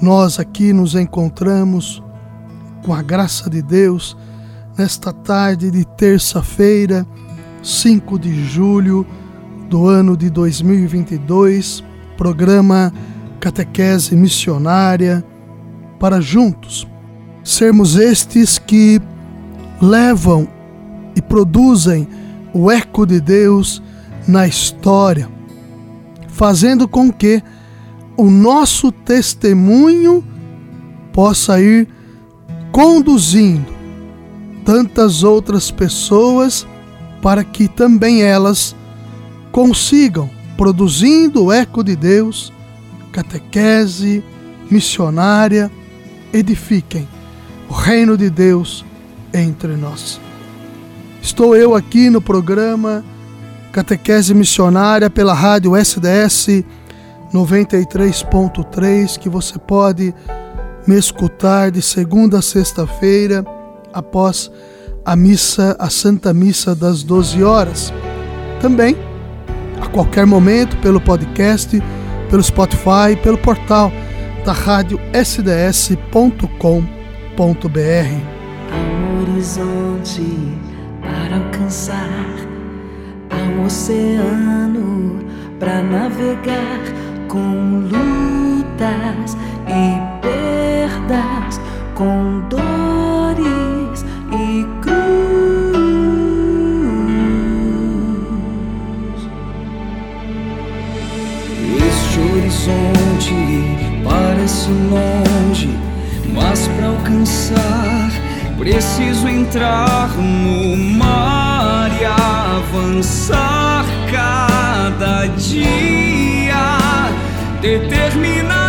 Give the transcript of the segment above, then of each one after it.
nós aqui nos encontramos com a graça de Deus nesta tarde de terça-feira, 5 de julho do ano de 2022, programa Catequese Missionária, para juntos. Sermos estes que levam e produzem o eco de Deus na história, fazendo com que o nosso testemunho possa ir conduzindo tantas outras pessoas para que também elas consigam, produzindo o eco de Deus, catequese missionária, edifiquem o reino de Deus entre nós. Estou eu aqui no programa Catequese Missionária pela rádio SDS 93.3 que você pode me escutar de segunda a sexta-feira após a missa, a Santa Missa das 12 horas. Também a qualquer momento pelo podcast, pelo Spotify, pelo portal da rádio sds.com.br. Há um horizonte para alcançar, um oceano para navegar com lutas e perdas, com dores e cruz. Este horizonte parece longe, mas para alcançar preciso entrar no mar e avançar cada dia determinada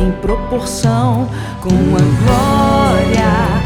têm proporção com a glória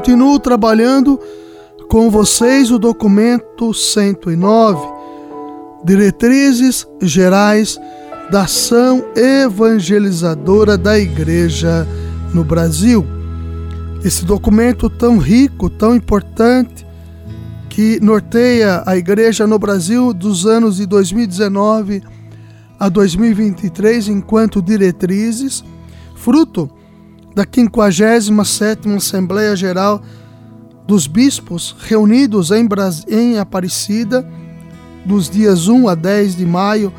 Continuo trabalhando com vocês o documento 109, Diretrizes Gerais da Ação Evangelizadora da Igreja no Brasil. Esse documento tão rico, tão importante, que norteia a igreja no Brasil dos anos de 2019 a 2023 enquanto diretrizes, fruto da 57ª Assembleia Geral dos Bispos reunidos em, Bras... em Aparecida, dos dias 1 a 10 de maio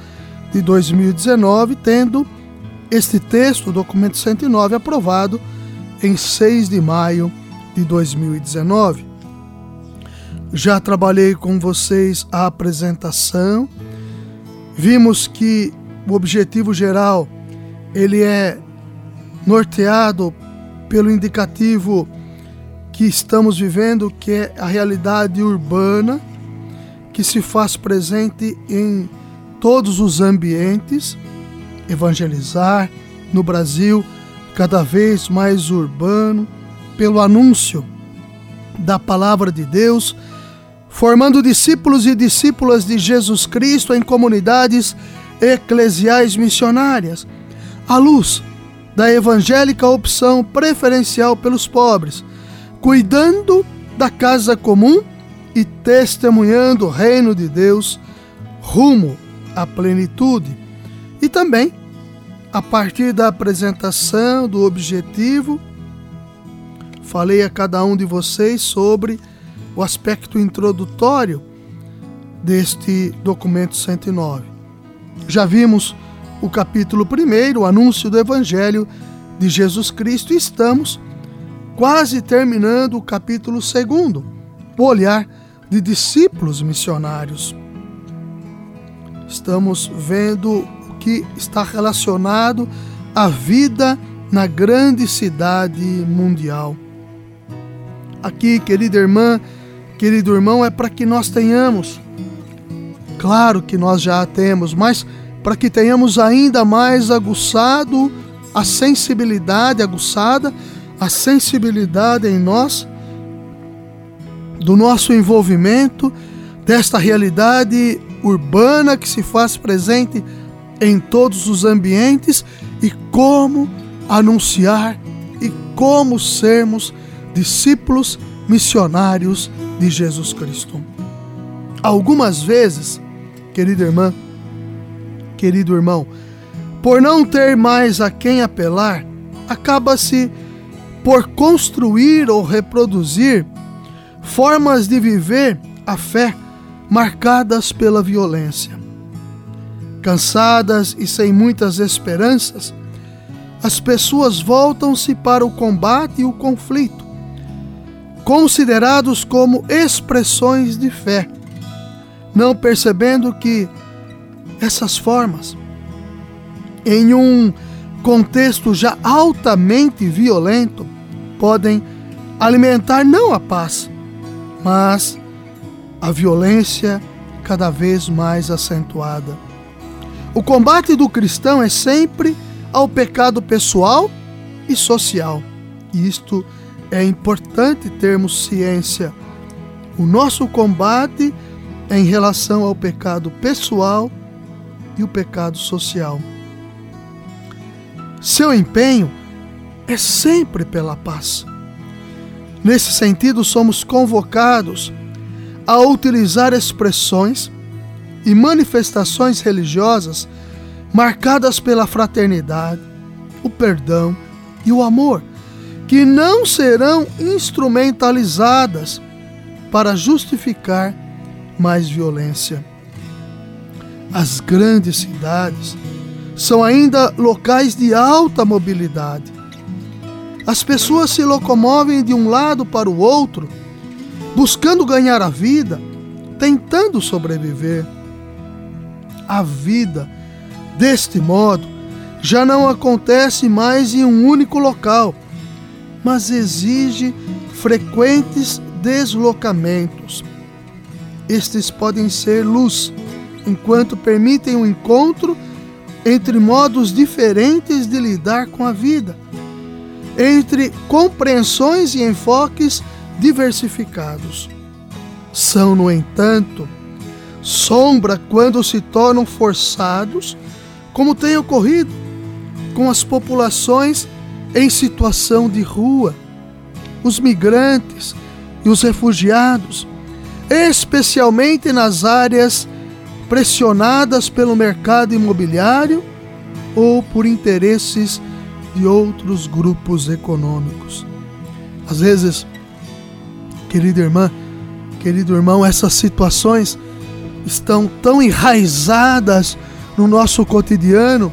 de 2019, tendo este texto, o documento 109, aprovado em 6 de maio de 2019. Já trabalhei com vocês a apresentação. Vimos que o objetivo geral ele é norteado pelo indicativo que estamos vivendo, que é a realidade urbana, que se faz presente em todos os ambientes, evangelizar no Brasil cada vez mais urbano, pelo anúncio da palavra de Deus, formando discípulos e discípulas de Jesus Cristo em comunidades eclesiais missionárias, à luz da evangélica opção preferencial pelos pobres, cuidando da casa comum e testemunhando o reino de Deus rumo à plenitude. E também, a partir da apresentação do objetivo, falei a cada um de vocês sobre o aspecto introdutório deste documento 109. Já vimos o capítulo 1, o anúncio do Evangelho de Jesus Cristo, e estamos quase terminando o capítulo 2, o olhar de discípulos missionários. Estamos vendo o que está relacionado à vida na grande cidade mundial. Aqui, querida irmã, querido irmão, é para que nós tenhamos, claro que nós já temos, mas para que tenhamos ainda mais aguçado a sensibilidade, aguçada a sensibilidade em nós do nosso envolvimento desta realidade urbana que se faz presente em todos os ambientes e como anunciar e como sermos discípulos missionários de Jesus Cristo. Algumas vezes, querida irmã, querido irmão, por não ter mais a quem apelar, acaba-se por construir ou reproduzir formas de viver a fé marcadas pela violência. Cansadas e sem muitas esperanças, as pessoas voltam-se para o combate e o conflito, considerados como expressões de fé, não percebendo que essas formas, em um contexto já altamente violento, podem alimentar não a paz, mas a violência cada vez mais acentuada. O combate do cristão é sempre ao pecado pessoal e social. Isto é importante termos ciência. O nosso combate é em relação ao pecado pessoal e o pecado social. Seu empenho é sempre pela paz. Nesse sentido, somos convocados a utilizar expressões e manifestações religiosas marcadas pela fraternidade, o perdão e o amor, que não serão instrumentalizadas para justificar mais violência. As grandes cidades são ainda locais de alta mobilidade. As pessoas se locomovem de um lado para o outro, buscando ganhar a vida, tentando sobreviver. A vida, deste modo, já não acontece mais em um único local, mas exige frequentes deslocamentos. Estes podem ser luz, enquanto permitem o encontro entre modos diferentes de lidar com a vida. entre compreensões e enfoques diversificados. São, no entanto, sombra quando se tornam forçados, como tem ocorrido com as populações em situação de rua, os migrantes e os refugiados, especialmente nas áreas pressionadas pelo mercado imobiliário ou por interesses de outros grupos econômicos. Às vezes, querida irmã, querido irmão, essas situações estão tão enraizadas no nosso cotidiano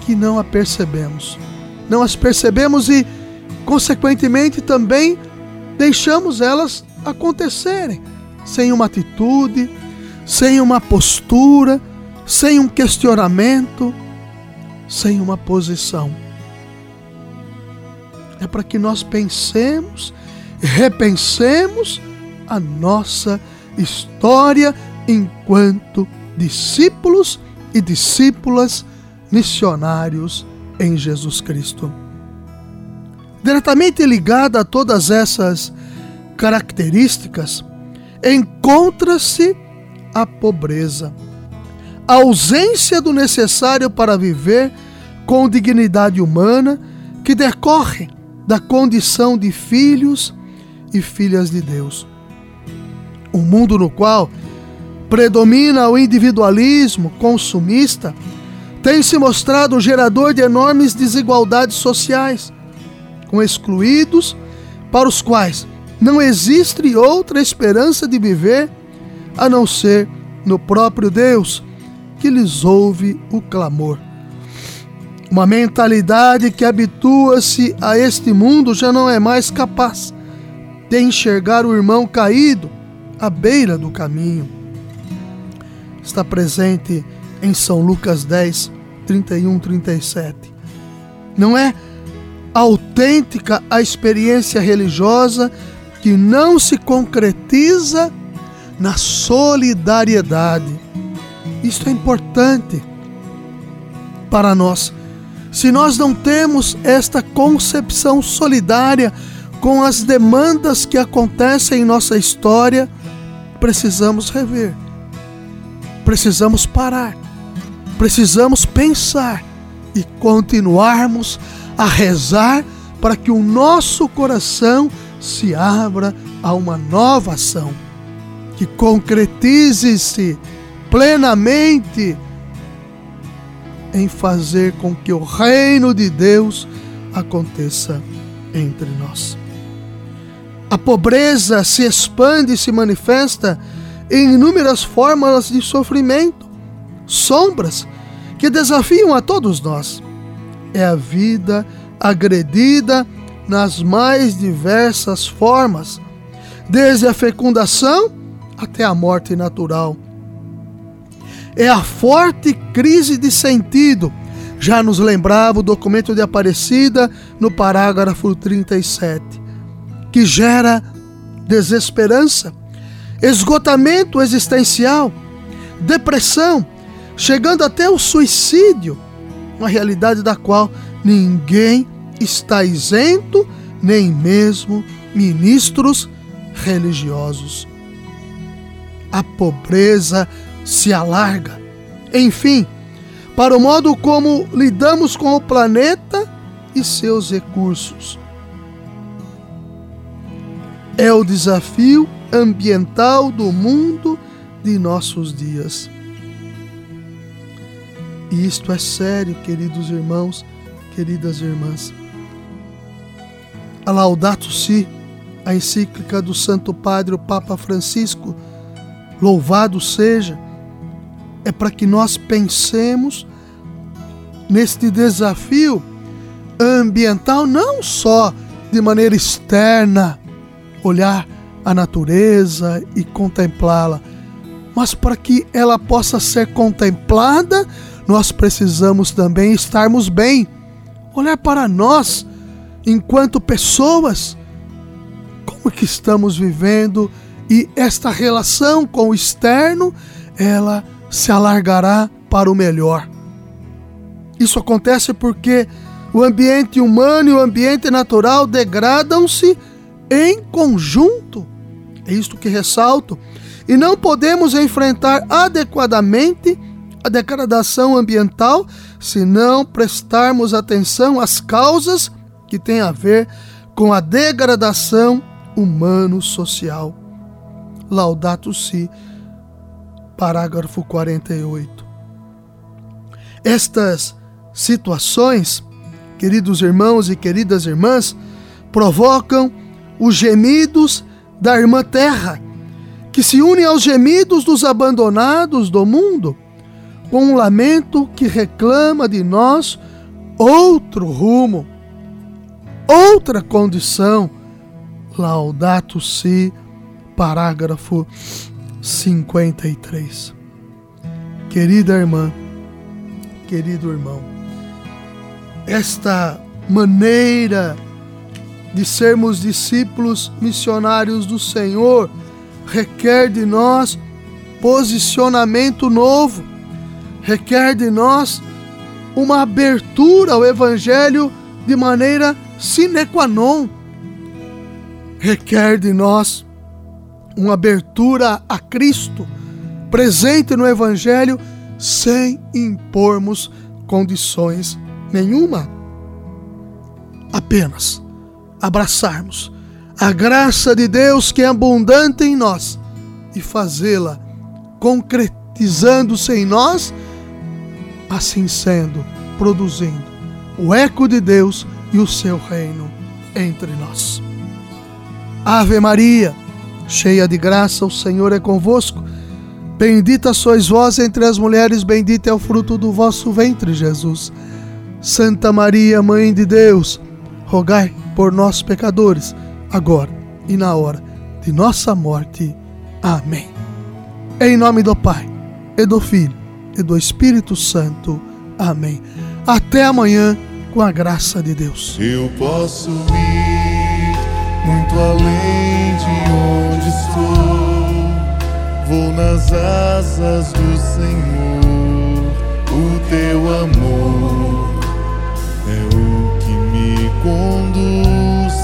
que não a percebemos. Não as percebemos e, consequentemente, também deixamos elas acontecerem sem uma atitude, sem uma postura, sem um questionamento, sem uma posição. É para que nós pensemos, repensemos a nossa história enquanto discípulos e discípulas missionários em Jesus Cristo. Diretamente ligada a todas essas características, encontra-se a pobreza, a ausência do necessário para viver com dignidade humana que decorre da condição de filhos e filhas de Deus. Um mundo no qual predomina o individualismo consumista tem se mostrado gerador de enormes desigualdades sociais, com excluídos para os quais não existe outra esperança de viver a não ser no próprio Deus, que lhes ouve o clamor. Uma mentalidade que habitua-se a este mundo já não é mais capaz de enxergar o irmão caído à beira do caminho. Está presente em São Lucas 10, 31, 37. Não é autêntica a experiência religiosa que não se concretiza na solidariedade. Isto é importante para nós. Se nós não temos esta concepção solidária com as demandas que acontecem em nossa história, precisamos rever, precisamos parar, precisamos pensar e continuarmos a rezar para que o nosso coração se abra a uma nova ação que concretize-se plenamente em fazer com que o reino de Deus aconteça entre nós. A pobreza se expande e se manifesta em inúmeras formas de sofrimento, sombras que desafiam a todos nós. É a vida agredida nas mais diversas formas, desde a fecundação até a morte natural. É a forte crise de sentido, já nos lembrava o documento de Aparecida no parágrafo 37 que gera desesperança, esgotamento existencial, depressão, chegando até o suicídio, uma realidade da qual ninguém está isento, nem mesmo ministros religiosos. A pobreza se alarga. Enfim, para o modo como lidamos com o planeta e seus recursos é o desafio ambiental do mundo de nossos dias. E isto é sério, queridos irmãos, queridas irmãs. A Laudato Si, a encíclica do Santo Padre, o Papa Francisco, louvado seja, é para que nós pensemos neste desafio ambiental não só de maneira externa, olhar a natureza e contemplá-la. Mas para que ela possa ser contemplada, nós precisamos também estarmos bem. Olhar para nós enquanto pessoas, como que estamos vivendo e esta relação com o externo, ela se alargará para o melhor. Isso acontece porque O ambiente humano e o ambiente natural degradam-se em conjunto. É isto que ressalto. E não podemos enfrentar adequadamente a degradação ambiental se não prestarmos atenção às causas que têm a ver com a degradação humano-social. Laudato Si, parágrafo 48. Estas situações, queridos irmãos e queridas irmãs, provocam os gemidos da irmã terra, que se une aos gemidos dos abandonados do mundo, com um lamento que reclama de nós outro rumo, outra condição. Laudato Si, parágrafo 53. Querida irmã, querido irmão, esta maneira de sermos discípulos missionários do Senhor requer de nós posicionamento novo, requer de nós uma abertura ao Evangelho de maneira sine qua non, requer de nós uma abertura a Cristo presente no Evangelho sem impormos condições nenhuma. Apenas abraçarmos a graça de Deus que é abundante em nós e fazê-la concretizando-se em nós, assim sendo, produzindo o eco de Deus e o seu reino entre nós. Ave Maria, cheia de graça, o Senhor é convosco. Bendita sois vós entre as mulheres, bendito é o fruto do vosso ventre, Jesus. Santa Maria, Mãe de Deus, rogai por nós pecadores, agora e na hora de nossa morte. Amém. Em nome do Pai, e do Filho, e do Espírito Santo. Amém. Até amanhã, com a graça de Deus. Eu posso ir muito além de onde estou. Vou nas asas do Senhor. O teu amor é o que me conduz.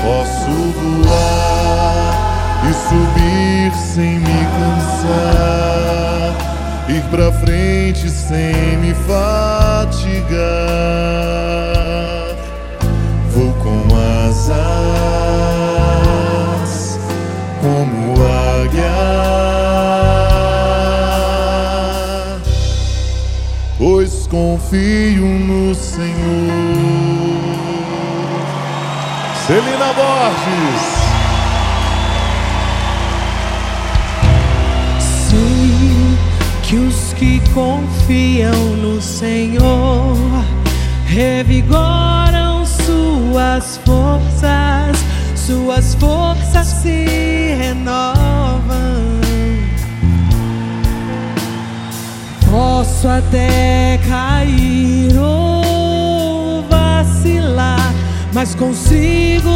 Posso voar e subir sem me cansar. Ir pra frente sem me fatigar. Vou com asas confio no Senhor. Celina Borges. Que os que confiam no Senhor revigoram suas forças, suas forças se renovam. Posso até cair ou vacilar, mas consigo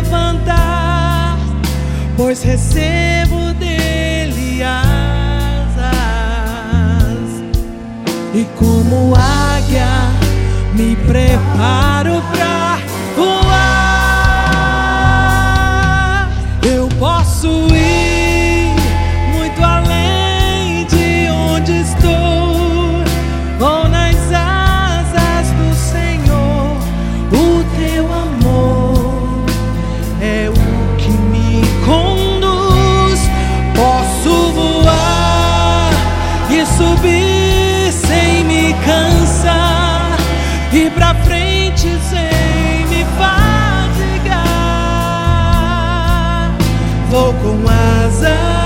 levantar, pois recebo dele asas. E como águia me preparo Vou com asas